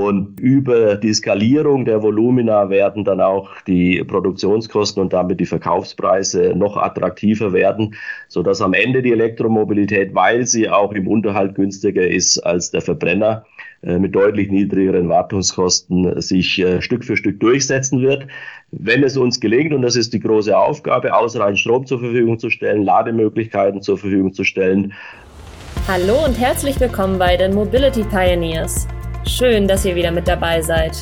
Und über die Skalierung der Volumina werden dann auch die Produktionskosten und damit die Verkaufspreise noch attraktiver werden, so dass am Ende die Elektromobilität, weil sie auch im Unterhalt günstiger ist als der Verbrenner, äh, mit deutlich niedrigeren Wartungskosten sich äh, Stück für Stück durchsetzen wird. Wenn es uns gelingt, und das ist die große Aufgabe, ausreichend Strom zur Verfügung zu stellen, Lademöglichkeiten zur Verfügung zu stellen. Hallo und herzlich willkommen bei den Mobility Pioneers. Schön, dass ihr wieder mit dabei seid.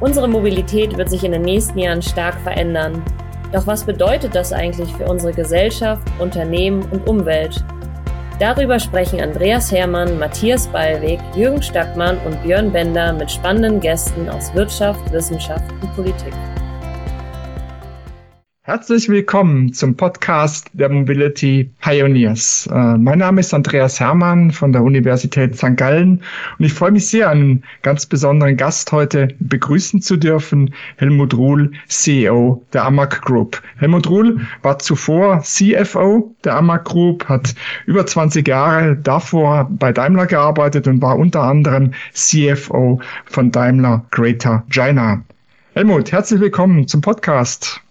Unsere Mobilität wird sich in den nächsten Jahren stark verändern. Doch was bedeutet das eigentlich für unsere Gesellschaft, Unternehmen und Umwelt? Darüber sprechen Andreas Hermann, Matthias Ballweg, Jürgen Stackmann und Björn Bender mit spannenden Gästen aus Wirtschaft, Wissenschaft und Politik. Herzlich willkommen zum Podcast der Mobility Pioneers. Äh, mein Name ist Andreas Hermann von der Universität St. Gallen und ich freue mich sehr, einen ganz besonderen Gast heute begrüßen zu dürfen, Helmut Ruhl, CEO der Amag Group. Helmut Ruhl war zuvor CFO der Amag Group, hat über 20 Jahre davor bei Daimler gearbeitet und war unter anderem CFO von Daimler Greater China. Helmut, herzlich willkommen zum Podcast.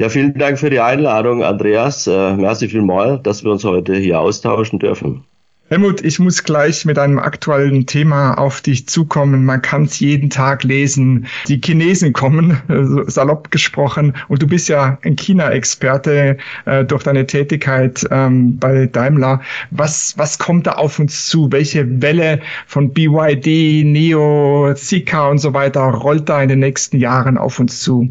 Ja, vielen Dank für die Einladung, Andreas. Äh, merci vielmals, dass wir uns heute hier austauschen dürfen. Helmut, ich muss gleich mit einem aktuellen Thema auf dich zukommen. Man kann es jeden Tag lesen. Die Chinesen kommen, salopp gesprochen. Und du bist ja ein China-Experte äh, durch deine Tätigkeit ähm, bei Daimler. Was, was kommt da auf uns zu? Welche Welle von BYD, NEO, Zika und so weiter rollt da in den nächsten Jahren auf uns zu?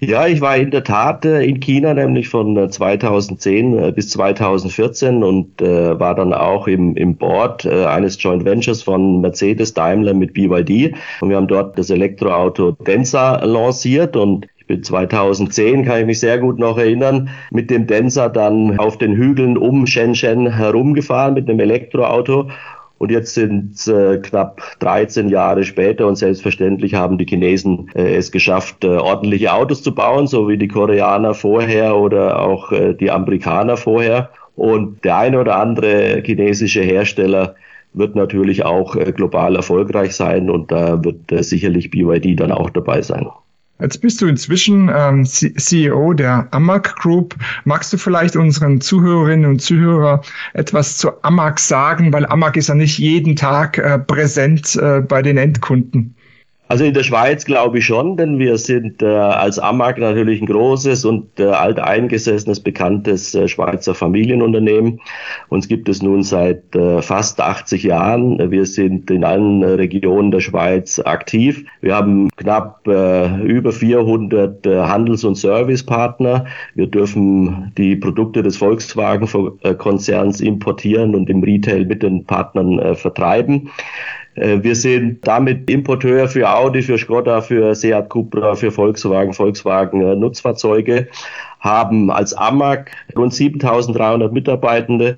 Ja, ich war in der Tat äh, in China, nämlich von 2010 äh, äh, bis 2014 und war dann auch im, im Board eines Joint Ventures von Mercedes Daimler mit BYD. Und wir haben dort das Elektroauto Denza lanciert und ich bin 2010, kann ich mich sehr gut noch erinnern, mit dem Denza dann auf den Hügeln um Shenzhen herumgefahren mit einem Elektroauto und jetzt sind es äh, knapp 13 Jahre später und selbstverständlich haben die Chinesen äh, es geschafft, äh, ordentliche Autos zu bauen, so wie die Koreaner vorher oder auch äh, die Amerikaner vorher. Und der eine oder andere chinesische Hersteller wird natürlich auch äh, global erfolgreich sein und da wird äh, sicherlich BYD dann auch dabei sein. Jetzt bist du inzwischen ähm, CEO der Amag Group. Magst du vielleicht unseren Zuhörerinnen und Zuhörern etwas zu Amag sagen? Weil Amag ist ja nicht jeden Tag äh, präsent äh, bei den Endkunden. Also in der Schweiz glaube ich schon, denn wir sind äh, als Amag natürlich ein großes und äh, alteingesessenes, bekanntes äh, Schweizer Familienunternehmen. Uns gibt es nun seit äh, fast 80 Jahren. Wir sind in allen Regionen der Schweiz aktiv. Wir haben knapp äh, über 400 äh, Handels- und Servicepartner. Wir dürfen die Produkte des Volkswagen-Konzerns importieren und im Retail mit den Partnern äh, vertreiben. Äh, wir sind damit Importeur für Audi, für Skoda, für Seat Cupra, für Volkswagen, Volkswagen äh, Nutzfahrzeuge, haben als AMAG rund 7300 Mitarbeitende.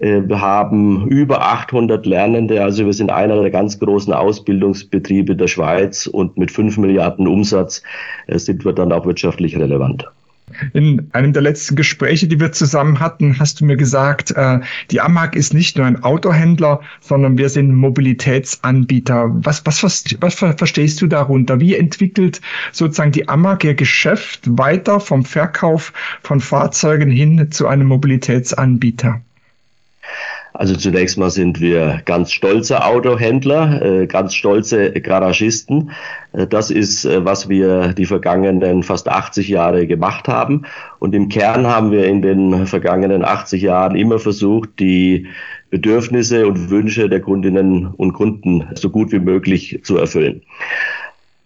Äh, wir haben über 800 Lernende, also wir sind einer der ganz großen Ausbildungsbetriebe der Schweiz und mit 5 Milliarden Umsatz sind wir dann auch wirtschaftlich relevant. In einem der letzten Gespräche, die wir zusammen hatten, hast du mir gesagt, äh, die Amag ist nicht nur ein Autohändler, sondern wir sind Mobilitätsanbieter. Was, was, was, was verstehst du darunter? Wie entwickelt sozusagen die Amag ihr Geschäft weiter vom Verkauf von Fahrzeugen hin zu einem Mobilitätsanbieter? Also zunächst mal sind wir ganz stolze Autohändler, äh, ganz stolze Garagisten. Äh, das ist, äh, was wir die vergangenen fast 80 Jahre gemacht haben. Und im Kern haben wir in den vergangenen 80 Jahren immer versucht, die Bedürfnisse und Wünsche der Kundinnen und Kunden so gut wie möglich zu erfüllen.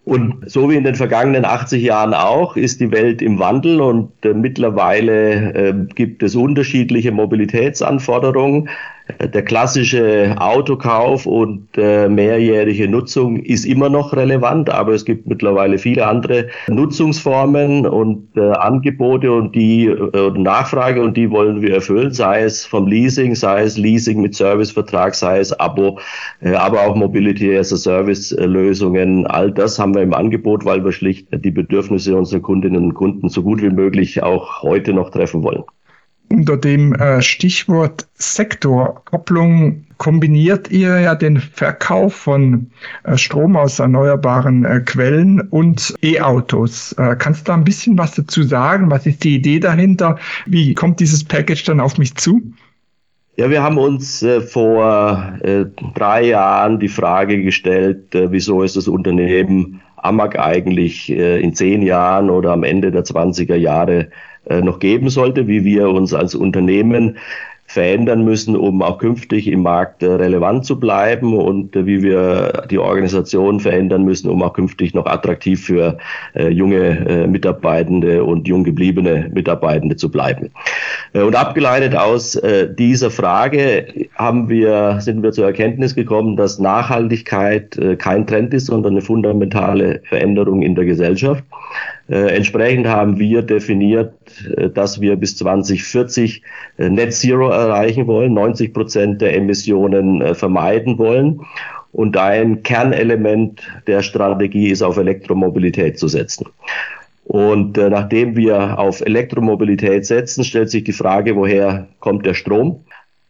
Und so wie in den vergangenen 80 Jahren auch, ist die Welt im Wandel und mittlerweile gibt es unterschiedliche Mobilitätsanforderungen. Der klassische Autokauf und äh, mehrjährige Nutzung ist immer noch relevant, aber es gibt mittlerweile viele andere Nutzungsformen und äh, Angebote und die äh, Nachfrage und die wollen wir erfüllen, sei es vom Leasing, sei es Leasing mit Servicevertrag, sei es Abo, äh, aber auch Mobility as a Service äh, Lösungen. All das haben wir im Angebot, weil wir schlicht die Bedürfnisse unserer Kundinnen und Kunden so gut wie möglich auch heute noch treffen wollen. Unter dem äh, Stichwort Sektorkopplung kombiniert ihr ja den Verkauf von äh, Strom aus erneuerbaren äh, Quellen und E-Autos. Kannst du da ein bisschen was dazu sagen? Was ist die Idee dahinter? Wie kommt dieses Package dann auf mich zu? Ja, wir haben uns vor drei Jahren die Frage gestellt, wieso ist das Unternehmen Amag eigentlich in zehn Jahren oder am Ende der 20er Jahre noch geben sollte, wie wir uns als Unternehmen verändern müssen, um auch künftig im Markt äh, relevant zu bleiben und äh, wie wir die Organisation verändern müssen, um auch künftig noch attraktiv für äh, junge Mitarbeitende und jung gebliebene Mitarbeitende zu bleiben. Und abgeleitet aus dieser Frage haben wir, sind wir zur Erkenntnis gekommen, dass Nachhaltigkeit kein Trend ist, sondern eine fundamentale Veränderung in der Gesellschaft. Äh, entsprechend haben wir definiert, äh, dass wir bis 2040 äh, Net Zero erreichen wollen, 90 Prozent der Emissionen vermeiden wollen. Und ein Kernelement der Strategie ist, auf Elektromobilität zu setzen. Und nachdem wir auf Elektromobilität setzen, stellt sich die Frage, woher kommt der Strom?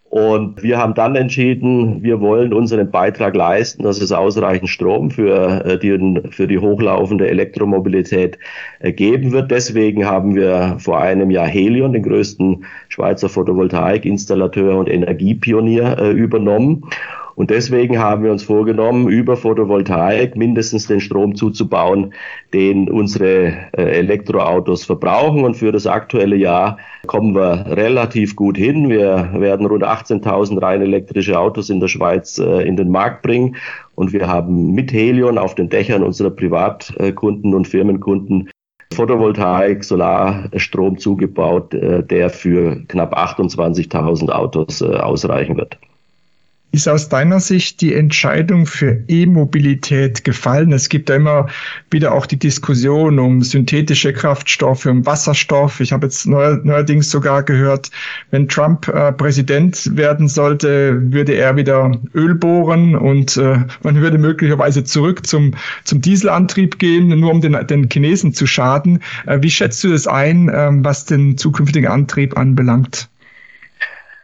Und wir haben dann entschieden, wir wollen unseren Beitrag leisten, dass es ausreichend Strom für äh, die, für die hochlaufende Elektromobilität äh, geben wird. Deswegen haben wir vor einem Jahr Helion, den größten Schweizer Photovoltaikinstallateur und Energiepionier, äh, übernommen. Und deswegen haben wir uns vorgenommen, über Photovoltaik mindestens den Strom zuzubauen, den unsere äh, Elektroautos verbrauchen. Und für das aktuelle Jahr kommen wir relativ gut hin. Wir werden rund 18.000 rein elektrische Autos in der Schweiz äh, in den Markt bringen. Und wir haben mit Helion auf den Dächern unserer Privatkunden und Firmenkunden Photovoltaik, Solarstrom zugebaut, äh, der für knapp 28.000 Autos ausreichen wird. Ist aus deiner Sicht die Entscheidung für E-Mobilität gefallen? Es gibt ja immer wieder auch die Diskussion um synthetische Kraftstoffe, um Wasserstoff. Ich habe jetzt neuerdings sogar gehört, wenn Trump äh, Präsident werden sollte, würde er wieder Öl bohren und äh, man würde möglicherweise zurück zum, zum Dieselantrieb gehen, nur um den, den Chinesen zu schaden. Äh, wie schätzt du das ein, äh, was den zukünftigen Antrieb anbelangt?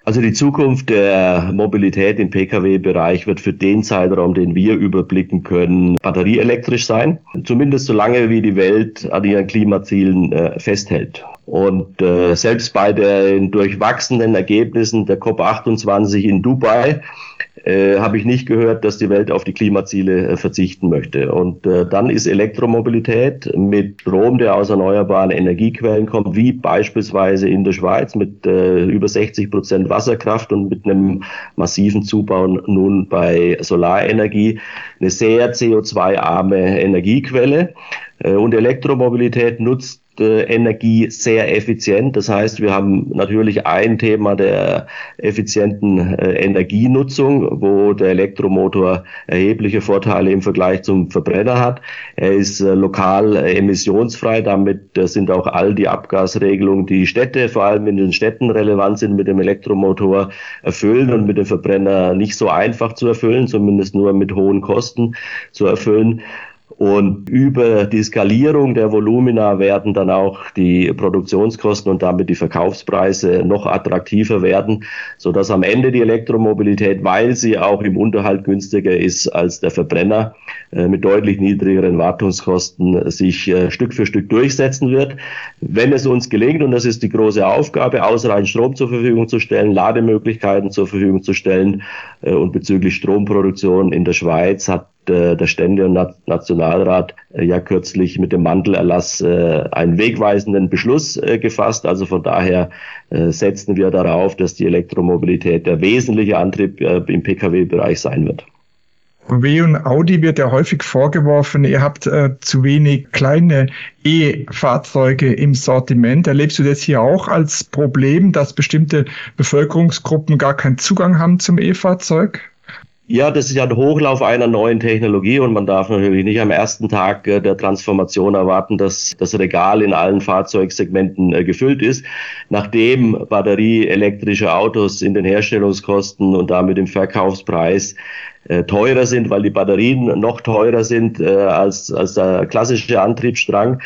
Also die Zukunft der Mobilität im Pkw-Bereich wird für den Zeitraum, den wir überblicken können, batterieelektrisch sein. Zumindest solange wie die Welt an ihren Klimazielen äh, festhält. Und äh, selbst bei den durchwachsenen Ergebnissen der COP28 in Dubai äh, habe ich nicht gehört, dass die Welt auf die Klimaziele äh, verzichten möchte. Und äh, dann ist Elektromobilität mit Strom, der aus erneuerbaren Energiequellen kommt, wie beispielsweise in der Schweiz mit äh, über 60 Prozent Wasserkraft und mit einem massiven Zubau nun bei Solarenergie, eine sehr CO2-arme Energiequelle. Äh, und Elektromobilität nutzt Energie sehr effizient. Das heißt, wir haben natürlich ein Thema der effizienten äh, Energienutzung, wo der Elektromotor erhebliche Vorteile im Vergleich zum Verbrenner hat. Er ist äh, lokal emissionsfrei. Damit sind auch all die Abgasregelungen, die Städte, vor allem in den Städten relevant sind, mit dem Elektromotor erfüllen und mit dem Verbrenner nicht so einfach zu erfüllen, zumindest nur mit hohen Kosten zu erfüllen. Und über die Skalierung der Volumina werden dann auch die Produktionskosten und damit die Verkaufspreise noch attraktiver werden, so dass am Ende die Elektromobilität, weil sie auch im Unterhalt günstiger ist als der Verbrenner, äh, mit deutlich niedrigeren Wartungskosten sich äh, Stück für Stück durchsetzen wird. Wenn es uns gelingt, und das ist die große Aufgabe, ausreichend Strom zur Verfügung zu stellen, Lademöglichkeiten zur Verfügung zu stellen äh, und bezüglich Stromproduktion in der Schweiz hat der Stände- und Nationalrat äh, ja kürzlich mit dem Mantelerlass äh, einen wegweisenden Beschluss äh, gefasst. Also von daher setzen wir darauf, dass die Elektromobilität der wesentliche Antrieb im Pkw-Bereich sein wird. W und Audi wird ja häufig vorgeworfen, ihr habt äh, zu wenig kleine E-Fahrzeuge im Sortiment. Erlebst du das hier auch als Problem, dass bestimmte Bevölkerungsgruppen gar keinen Zugang haben zum E-Fahrzeug? Ja, das ist ja ein Hochlauf einer neuen Technologie und man darf natürlich nicht am ersten Tag äh, der Transformation erwarten, dass das Regal in allen Fahrzeugsegmenten äh, gefüllt ist. Nachdem batterieelektrische Autos in den Herstellungskosten und damit im Verkaufspreis äh, teurer sind, weil die Batterien noch teurer sind als, als der klassische Antriebsstrang,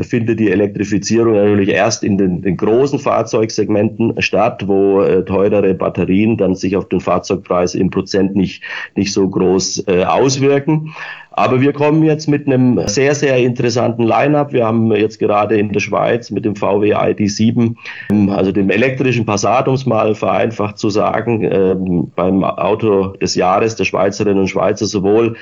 findet die Elektrifizierung natürlich erst in den, den großen Fahrzeugsegmenten statt, wo äh, teurere Batterien dann sich auf den Fahrzeugpreis im Prozent nicht, nicht so groß äh, auswirken. Aber wir kommen jetzt mit einem sehr, sehr interessanten Line-up. Wir haben jetzt gerade in der Schweiz mit dem VW ID7, ähm, also dem elektrischen Passat, um es mal vereinfacht zu sagen, ähm, beim Auto des Jahres der Schweizerinnen und Schweizer sowohl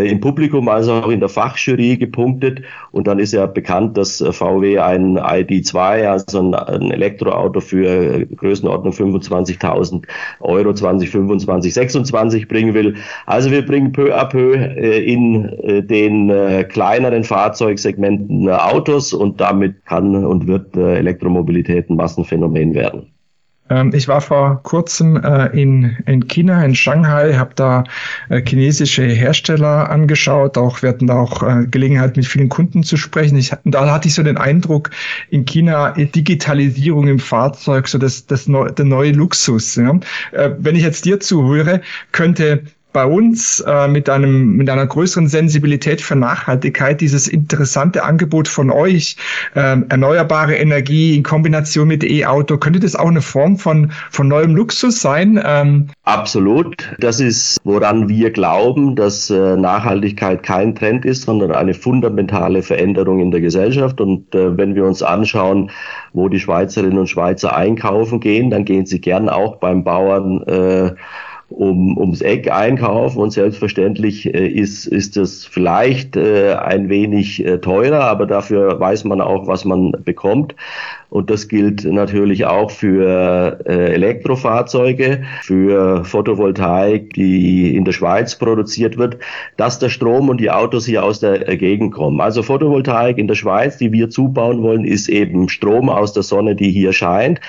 im Publikum als auch in der Fachjury gepunktet. Und dann ist ja bekannt, dass äh, VW ein ID2, also ein, ein Elektroauto für äh, Größenordnung 25.000 Euro 2025, 26 bringen will. Also wir bringen peu à peu in den kleineren Fahrzeugsegmenten Autos und damit kann und wird Elektromobilität ein Massenphänomen werden. Ähm, ich war vor kurzem äh, in, in China, in Shanghai, habe da äh, chinesische Hersteller angeschaut. Auch wir hatten da auch äh, Gelegenheit, mit vielen Kunden zu sprechen. Ich, da hatte ich so den Eindruck, in China Digitalisierung im Fahrzeug, so das, das neu, der neue Luxus. Ja? Wenn ich jetzt dir zuhöre, könnte bei uns äh, mit einem mit einer größeren Sensibilität für Nachhaltigkeit dieses interessante Angebot von euch äh, erneuerbare Energie in Kombination mit E-Auto könnte das auch eine Form von von neuem Luxus sein? Ähm Absolut. Das ist woran wir glauben, dass äh, Nachhaltigkeit kein Trend ist, sondern eine fundamentale Veränderung in der Gesellschaft. Und äh, wenn wir uns anschauen, wo die Schweizerinnen und Schweizer einkaufen gehen, dann gehen sie gern auch beim Bauern äh, um, ums Eck einkaufen und selbstverständlich äh, ist, ist das vielleicht äh, ein wenig äh, teurer, aber dafür weiß man auch, was man bekommt. Und das gilt natürlich auch für äh, Elektrofahrzeuge, für Photovoltaik, die in der Schweiz produziert wird, dass der Strom und die Autos hier aus der Gegend kommen. Also Photovoltaik in der Schweiz, die wir zubauen wollen, ist eben Strom aus der Sonne, die hier scheint.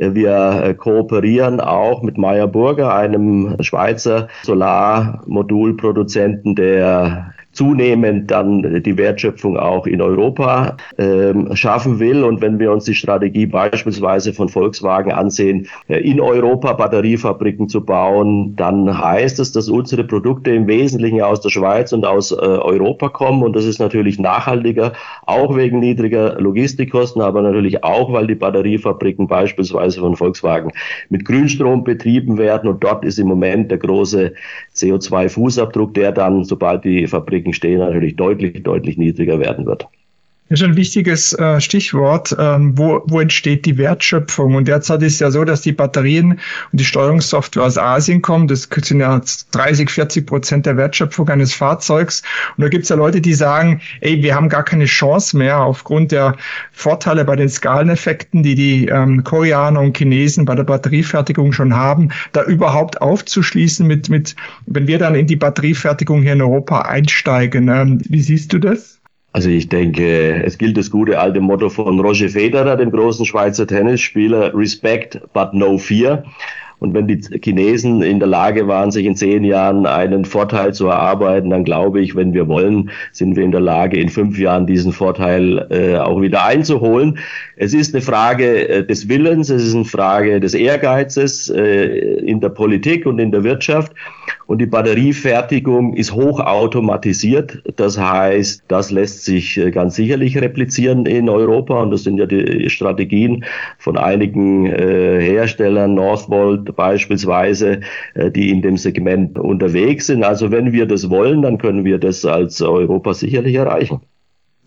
Wir äh, kooperieren auch mit Meyer Burger, einem Schweizer Solarmodulproduzenten, der zunehmend dann die Wertschöpfung auch in Europa ähm, schaffen will. Und wenn wir uns die Strategie beispielsweise von Volkswagen ansehen, äh, in Europa Batteriefabriken zu bauen, dann heißt es, dass unsere Produkte im Wesentlichen aus der Schweiz und aus äh, Europa kommen. Und das ist natürlich nachhaltiger, auch wegen niedriger Logistikkosten, aber natürlich auch, weil die Batteriefabriken beispielsweise von Volkswagen mit Grünstrom betrieben werden. Und dort ist im Moment der große CO2-Fußabdruck, der dann, sobald die Fabrik Fabriken stehen, natürlich deutlich, deutlich niedriger werden wird. Das ist ein wichtiges äh, Stichwort. Ähm, wo, wo entsteht die Wertschöpfung? Und derzeit ist ja so, dass die Batterien und die Steuerungssoftware aus Asien kommen. Das sind ja 30, 40 Prozent der Wertschöpfung eines Fahrzeugs. Und da gibt es ja Leute, die sagen, ey, wir haben gar keine Chance mehr aufgrund der Vorteile bei den Skaleneffekten, die die ähm, Koreaner und Chinesen bei der Batteriefertigung schon haben, da überhaupt aufzuschließen mit, mit, wenn wir dann in die Batteriefertigung hier in Europa einsteigen. Ähm, wie siehst du das? Also ich denke, es gilt das gute alte Motto von Roger Federer, dem großen Schweizer Tennisspieler, Respect but no fear. Und wenn die Chinesen in der Lage waren, sich in zehn Jahren einen Vorteil zu erarbeiten, dann glaube ich, wenn wir wollen, sind wir in der Lage, in fünf Jahren diesen Vorteil äh, auch wieder einzuholen. Es ist eine Frage äh, des Willens, es ist eine Frage des Ehrgeizes äh, in der Politik und in der Wirtschaft. Und die Batteriefertigung ist hochautomatisiert. Das heißt, das lässt sich äh, ganz sicherlich replizieren in Europa. Und das sind ja die Strategien von einigen äh, Herstellern, Northvolt beispielsweise, äh, die in dem Segment unterwegs sind. Also wenn wir das wollen, dann können wir das als Europa sicherlich erreichen.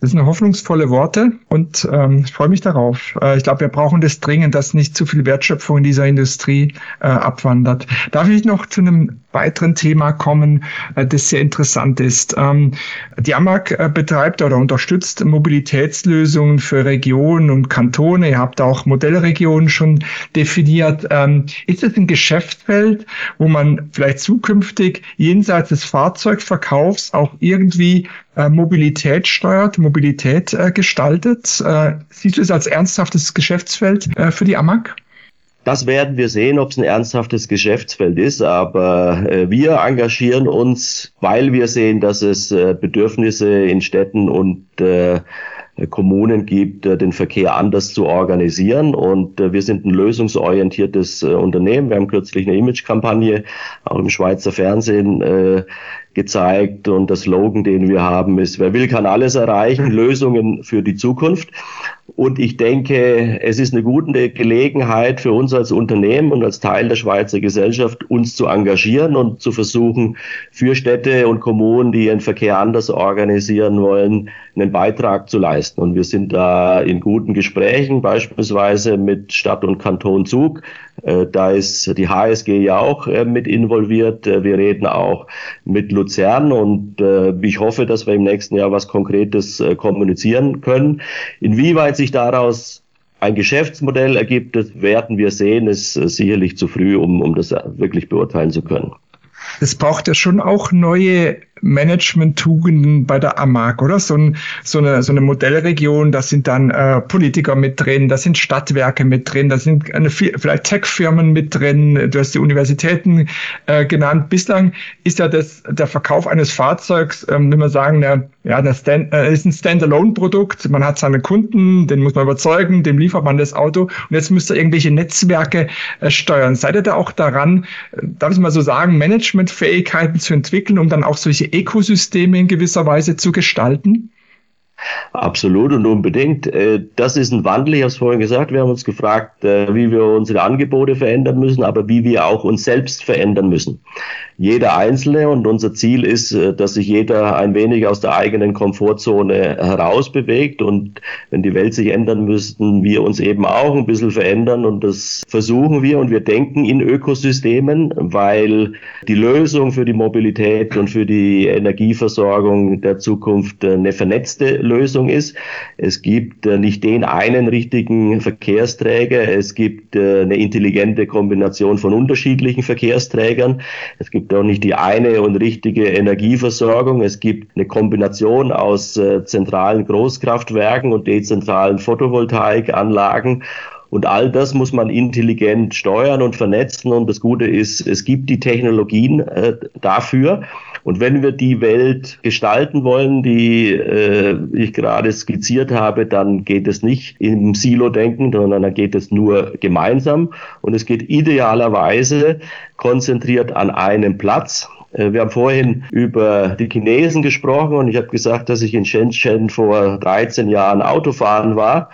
Das sind hoffnungsvolle Worte und ähm, ich freue mich darauf. Äh, ich glaube, wir brauchen das dringend, dass nicht zu viel Wertschöpfung in dieser Industrie äh, abwandert. Darf ich noch zu einem weiteren Thema kommen, äh, das sehr interessant ist? Ähm, die AMAG äh, betreibt oder unterstützt Mobilitätslösungen für Regionen und Kantone. Ihr habt auch Modellregionen schon definiert. Ähm, ist es ein Geschäftsfeld, wo man vielleicht zukünftig jenseits des Fahrzeugverkaufs auch irgendwie äh, Mobilität steuert, Mobilität gestaltet. Siehst du es als ernsthaftes Geschäftsfeld für die AMAG? Das werden wir sehen, ob es ein ernsthaftes Geschäftsfeld ist, aber äh, wir engagieren uns, weil wir sehen, dass es äh, Bedürfnisse in Städten und äh, Kommunen gibt, den Verkehr anders zu organisieren. Und wir sind ein lösungsorientiertes Unternehmen. Wir haben kürzlich eine Imagekampagne auch im Schweizer Fernsehen gezeigt. Und der Slogan, den wir haben, ist, wer will, kann alles erreichen, Lösungen für die Zukunft. Und ich denke, es ist eine gute Gelegenheit für uns als Unternehmen und als Teil der Schweizer Gesellschaft, uns zu engagieren und zu versuchen, für Städte und Kommunen, die ihren Verkehr anders organisieren wollen, einen Beitrag zu leisten. Und wir sind da in guten Gesprächen, beispielsweise mit Stadt und Kanton Zug. Äh, da ist die HSG ja auch äh, mit involviert. Äh, wir reden auch mit Luzern und ich hoffe, dass wir im nächsten Jahr was Konkretes kommunizieren können. Inwieweit sich daraus ein Geschäftsmodell ergibt, das werden wir sehen, ist sicherlich zu früh, um, um das wirklich beurteilen zu können. Es braucht ja schon auch neue Management-Tugenden bei der AMAG, oder? So, ein, so, eine, so eine Modellregion, da sind dann äh, Politiker mit drin, da sind Stadtwerke mit drin, da sind eine, vielleicht Tech-Firmen mit drin, du hast die Universitäten äh, genannt. Bislang ist ja das, der Verkauf eines Fahrzeugs, ähm, wenn wir sagen, der, ja, das Stand, äh, ist ein Standalone-Produkt, man hat seine Kunden, den muss man überzeugen, dem liefert man das Auto und jetzt müsste irgendwelche Netzwerke äh, steuern. Seid ihr da auch daran, äh, darf ich mal so sagen, Managementfähigkeiten zu entwickeln, um dann auch solche Ökosysteme in gewisser Weise zu gestalten? Absolut und unbedingt. Äh, das ist ein Wandel, ich habe es vorhin gesagt, wir haben uns gefragt, äh, wie wir unsere Angebote verändern müssen, aber wie wir auch uns selbst verändern müssen. Jeder Einzelne und unser Ziel ist, äh, dass sich jeder ein wenig aus der eigenen Komfortzone herausbewegt und wenn die Welt sich ändern müssten, wir uns eben auch ein bisschen verändern und das versuchen wir und wir denken in Ökosystemen, weil die Lösung für die Mobilität und für die Energieversorgung der Zukunft eine vernetzte Lösung ist. Es gibt äh, nicht den einen richtigen Verkehrsträger, es gibt äh, eine intelligente Kombination von unterschiedlichen Verkehrsträgern. Es gibt auch nicht die eine und richtige Energieversorgung. Es gibt eine Kombination aus äh, zentralen Großkraftwerken und dezentralen Photovoltaikanlagen. Und all das muss man intelligent steuern und vernetzen. Und das Gute ist, es gibt die Technologien äh, dafür. Und wenn wir die Welt gestalten wollen, die äh, ich gerade skizziert habe, dann geht es nicht im Silo-Denken, sondern dann geht es nur gemeinsam. Und es geht idealerweise konzentriert an einem Platz. Äh, wir haben vorhin über die Chinesen gesprochen und ich habe gesagt, dass ich in Shenzhen vor 13 Jahren Autofahren war.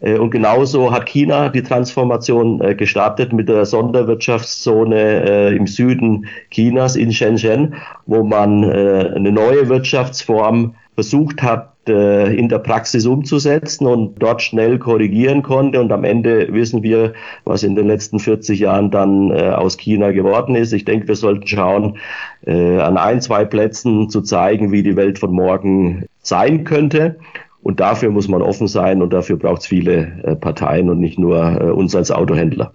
Äh, und genauso hat China die Transformation äh, gestartet mit der Sonderwirtschaftszone äh, im Süden Chinas in Shenzhen, wo man eine neue Wirtschaftsform versucht hat, in der Praxis umzusetzen und dort schnell korrigieren konnte. Und am Ende wissen wir, was in den letzten 40 Jahren dann aus China geworden ist. Ich denke, wir sollten schauen, an ein, zwei Plätzen zu zeigen, wie die Welt von morgen sein könnte. Und dafür muss man offen sein und dafür braucht es viele äh, Parteien und nicht nur äh, uns als Autohändler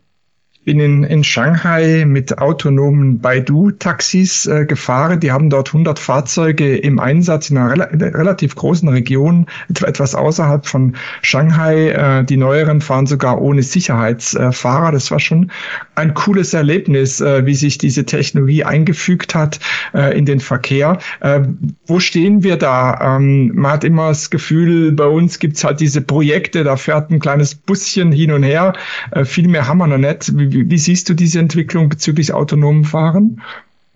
bin in, in Shanghai mit autonomen Baidu-Taxis äh, gefahren. Die haben dort 100 Fahrzeuge im Einsatz in einer, rel in einer relativ großen Region, etwas außerhalb von Shanghai. Äh, die neueren fahren sogar ohne Sicherheitsfahrer. das war schon ein cooles Erlebnis, äh, wie sich diese Technologie eingefügt hat äh, in den Verkehr. Äh, wo stehen wir da? Ähm, man hat immer das Gefühl, bei uns gibt's halt diese Projekte, da fährt ein kleines Buschen hin und her. Viel mehr haben wir noch nicht. Wie, wie, siehst du diese Entwicklung bezüglich autonomen Fahren?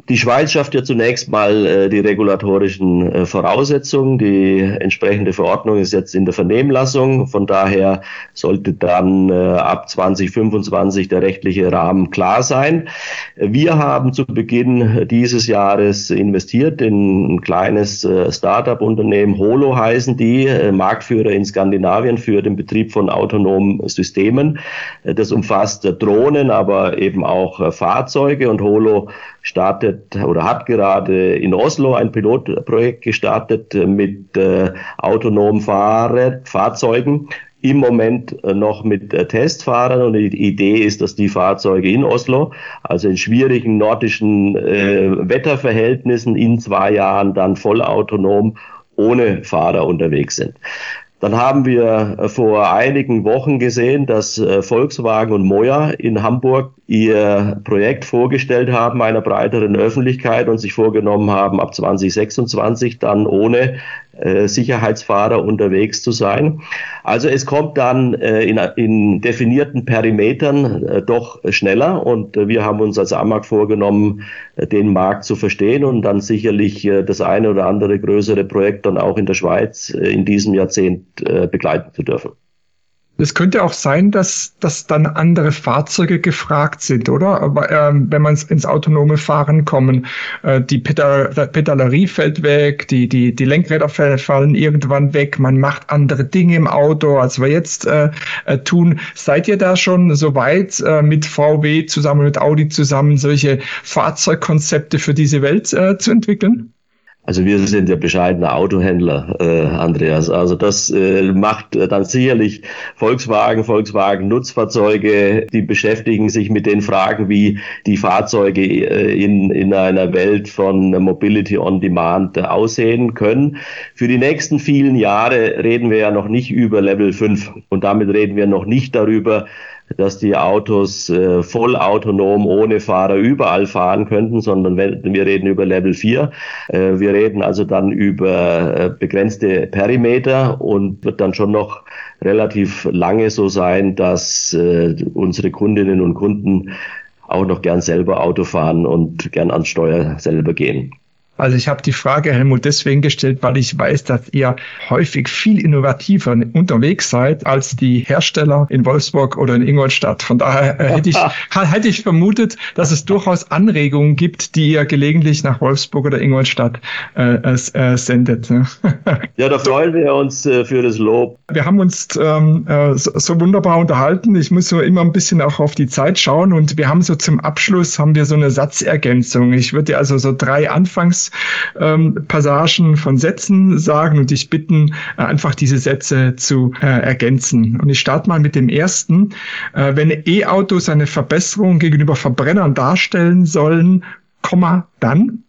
Die Schweiz schafft ja zunächst mal äh, die regulatorischen äh, Voraussetzungen. Die entsprechende Verordnung ist jetzt in der Vernehmlassung. Von daher sollte dann äh, ab 2025 der rechtliche Rahmen klar sein. Wir haben zu Beginn dieses Jahres investiert in ein kleines äh, Start-up-Unternehmen. Holo heißen die, äh, Marktführer in Skandinavien für den Betrieb von autonomen Systemen. Äh, das umfasst Drohnen, aber eben auch Fahrzeuge und Holo startet oder hat gerade in Oslo ein Pilotprojekt gestartet mit äh, autonomen Fahrzeugen. Im Moment äh, noch mit äh, Testfahrern und die Idee ist, dass die Fahrzeuge in Oslo, also in schwierigen nordischen äh, Wetterverhältnissen, in zwei Jahren dann vollautonom ohne Fahrer unterwegs sind. Dann haben wir äh, vor einigen Wochen gesehen, dass äh, Volkswagen und Moja in Hamburg ihr Projekt vorgestellt haben einer breiteren Öffentlichkeit und sich vorgenommen haben, ab 2026 dann ohne äh, Sicherheitsfahrer unterwegs zu sein. Also es kommt dann äh, in, in definierten Perimetern äh, doch schneller und äh, wir haben uns als AMAG vorgenommen, äh, den Markt zu verstehen und dann sicherlich äh, das eine oder andere größere Projekt dann auch in der Schweiz in diesem Jahrzehnt begleiten zu dürfen. Es könnte auch sein, dass, dass dann andere Fahrzeuge gefragt sind, oder? Aber, ähm, wenn man ins autonome Fahren kommen, äh, die Pedal Pedalerie fällt weg, die, die, die Lenkräder fallen irgendwann weg, man macht andere Dinge im Auto, als wir jetzt äh, äh, tun. Seid ihr da schon so weit äh, mit VW zusammen, mit Audi zusammen, solche Fahrzeugkonzepte für diese Welt äh, zu entwickeln? Also wir sind ja bescheidene Autohändler, äh, Andreas. Also das äh, macht dann sicherlich Volkswagen, Volkswagen Nutzfahrzeuge, die beschäftigen sich mit den Fragen, wie die Fahrzeuge äh, in, in einer Welt von Mobility on Demand aussehen können. Für die nächsten vielen Jahre reden wir ja noch nicht über Level 5 und damit reden wir noch nicht darüber, dass die Autos äh, vollautonom ohne Fahrer überall fahren könnten, sondern wenn, wir reden über Level 4. Äh, wir reden also dann über äh, begrenzte Perimeter und wird dann schon noch relativ lange so sein, dass äh, unsere Kundinnen und Kunden auch noch gern selber Auto fahren und gern ans Steuer selber gehen. Also ich habe die Frage, Helmut, deswegen gestellt, weil ich weiß, dass ihr häufig viel innovativer unterwegs seid als die Hersteller in Wolfsburg oder in Ingolstadt. Von daher äh, hätte, ich, hätte ich vermutet, dass es durchaus Anregungen gibt, die ihr gelegentlich nach Wolfsburg oder Ingolstadt äh, äh, sendet. Ne? ja, da freuen wir uns äh, für das Lob. Wir haben uns ähm, äh, so, so wunderbar unterhalten. Ich muss so immer ein bisschen auch auf die Zeit schauen und wir haben so zum Abschluss haben wir so eine Satzergänzung. Ich würde also so drei Anfangs ähm, Passagen von Sätzen sagen und dich bitten, äh, einfach diese Sätze zu äh, ergänzen. Und ich starte mal mit dem ersten. Äh, wenn E-Autos eine Verbesserung gegenüber Verbrennern darstellen sollen, Komma, dann?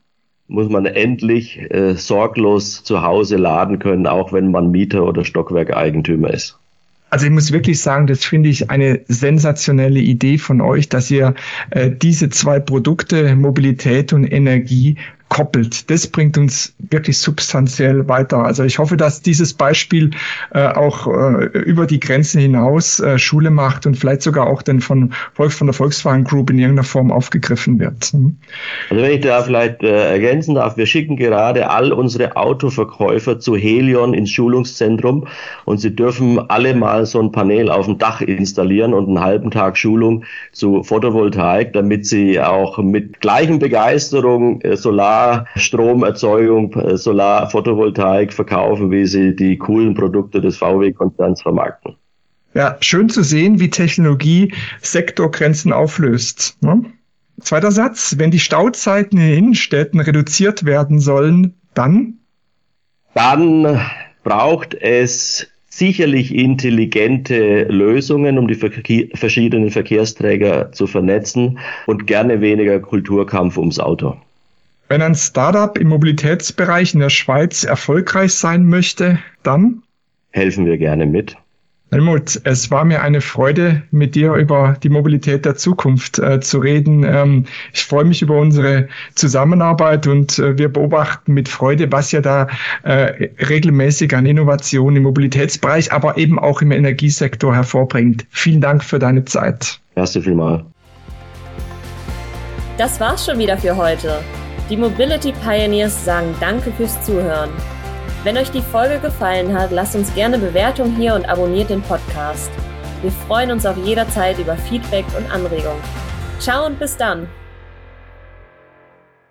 muss man endlich äh, sorglos zu Hause laden können, auch wenn man Mieter oder Stockwerkeigentümer ist. Also ich muss wirklich sagen, das finde ich eine sensationelle Idee von euch, dass ihr äh, diese zwei Produkte, Mobilität und Energie, koppelt. Das bringt uns wirklich substanziell weiter. Also ich hoffe, dass dieses Beispiel äh, auch äh, über die Grenzen hinaus äh, Schule macht und vielleicht sogar auch dann von, von der Volkswagen Group in irgendeiner Form aufgegriffen wird. Mhm. Also wenn ich da vielleicht äh, ergänzen darf, wir schicken gerade all unsere Autoverkäufer zu Helion ins Schulungszentrum und sie dürfen alle mal so ein Panel auf dem Dach installieren und einen halben Tag Schulung zu Photovoltaik, damit sie auch mit gleichen Begeisterung äh, Solar Stromerzeugung, äh, Solar, Photovoltaik verkaufen, wie sie die coolen Produkte des VW-Konzerns vermarkten. Ja, schön zu sehen, wie Technologie Sektorgrenzen auflöst. Ne? Zweiter Satz, wenn die Stauzeiten in Innenstädten reduziert werden sollen, dann? Dann braucht es sicherlich intelligente Lösungen, um die verschiedenen Verkehrsträger zu vernetzen und gerne weniger Kulturkampf ums Auto. Wenn ein Startup im Mobilitätsbereich in der Schweiz erfolgreich sein möchte, dann helfen wir gerne mit. Helmut, es war mir eine Freude, mit dir über die Mobilität der Zukunft äh, zu reden. Ähm, ich freue mich über unsere Zusammenarbeit und äh, wir beobachten mit Freude, was ja da äh, regelmäßig an Innovation im Mobilitätsbereich, aber eben auch im Energiesektor hervorbringt. Vielen Dank für deine Zeit. Erste vielmal. Das war's schon wieder für heute. Die Mobility Pioneers sagen Danke fürs Zuhören. Wenn euch die Folge gefallen hat, lasst uns gerne Bewertung hier und abonniert den Podcast. Wir freuen uns auch jederzeit über Feedback und Anregungen. Ciao und bis dann!